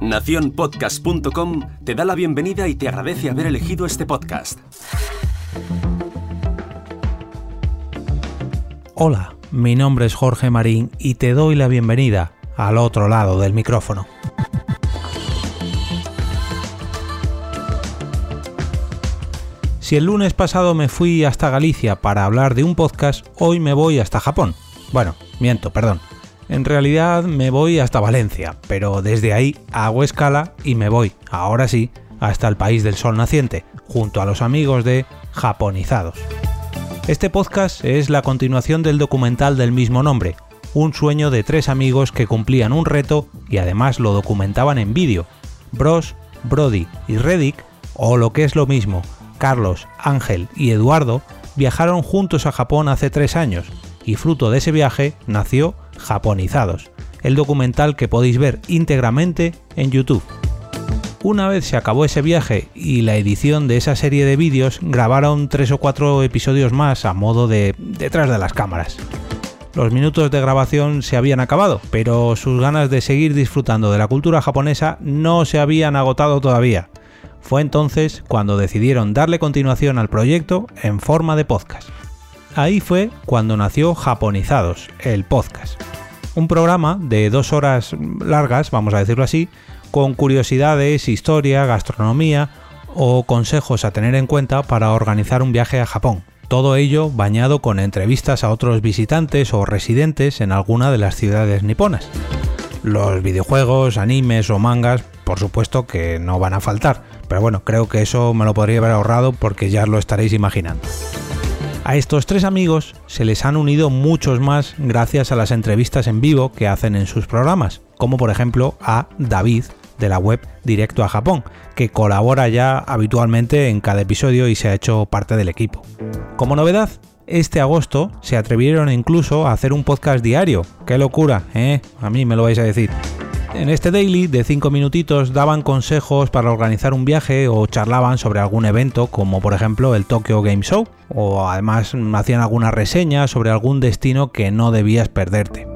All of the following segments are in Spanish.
Naciónpodcast.com te da la bienvenida y te agradece haber elegido este podcast. Hola, mi nombre es Jorge Marín y te doy la bienvenida al otro lado del micrófono. Si el lunes pasado me fui hasta Galicia para hablar de un podcast, hoy me voy hasta Japón. Bueno, miento, perdón. En realidad me voy hasta Valencia, pero desde ahí hago escala y me voy, ahora sí, hasta el país del sol naciente, junto a los amigos de Japonizados. Este podcast es la continuación del documental del mismo nombre, un sueño de tres amigos que cumplían un reto y además lo documentaban en vídeo. Bros, Brody y Reddick, o lo que es lo mismo, Carlos, Ángel y Eduardo, viajaron juntos a Japón hace tres años, y fruto de ese viaje nació Japonizados, el documental que podéis ver íntegramente en YouTube. Una vez se acabó ese viaje y la edición de esa serie de vídeos, grabaron tres o cuatro episodios más a modo de detrás de las cámaras. Los minutos de grabación se habían acabado, pero sus ganas de seguir disfrutando de la cultura japonesa no se habían agotado todavía. Fue entonces cuando decidieron darle continuación al proyecto en forma de podcast. Ahí fue cuando nació Japonizados, el podcast. Un programa de dos horas largas, vamos a decirlo así, con curiosidades, historia, gastronomía o consejos a tener en cuenta para organizar un viaje a Japón. Todo ello bañado con entrevistas a otros visitantes o residentes en alguna de las ciudades niponas. Los videojuegos, animes o mangas, por supuesto que no van a faltar, pero bueno, creo que eso me lo podría haber ahorrado porque ya lo estaréis imaginando. A estos tres amigos se les han unido muchos más gracias a las entrevistas en vivo que hacen en sus programas, como por ejemplo a David de la web Directo a Japón, que colabora ya habitualmente en cada episodio y se ha hecho parte del equipo. Como novedad, este agosto se atrevieron incluso a hacer un podcast diario. ¡Qué locura! ¿eh? A mí me lo vais a decir. En este daily de 5 minutitos daban consejos para organizar un viaje o charlaban sobre algún evento como por ejemplo el Tokyo Game Show o además hacían alguna reseña sobre algún destino que no debías perderte.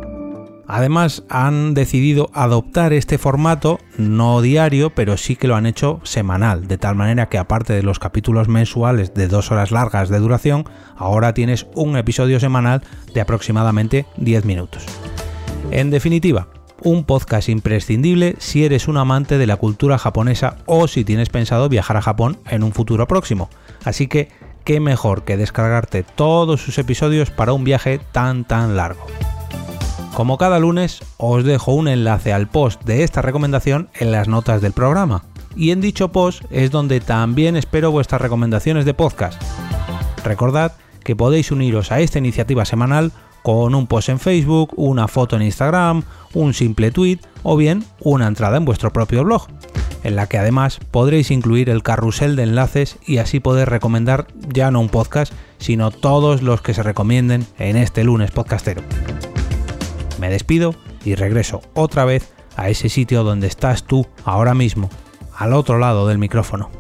Además han decidido adoptar este formato no diario pero sí que lo han hecho semanal de tal manera que aparte de los capítulos mensuales de dos horas largas de duración ahora tienes un episodio semanal de aproximadamente 10 minutos. En definitiva, un podcast imprescindible si eres un amante de la cultura japonesa o si tienes pensado viajar a Japón en un futuro próximo. Así que, qué mejor que descargarte todos sus episodios para un viaje tan tan largo. Como cada lunes, os dejo un enlace al post de esta recomendación en las notas del programa. Y en dicho post es donde también espero vuestras recomendaciones de podcast. Recordad que podéis uniros a esta iniciativa semanal con un post en Facebook, una foto en Instagram, un simple tweet o bien una entrada en vuestro propio blog, en la que además podréis incluir el carrusel de enlaces y así poder recomendar ya no un podcast, sino todos los que se recomienden en este lunes podcastero. Me despido y regreso otra vez a ese sitio donde estás tú ahora mismo, al otro lado del micrófono.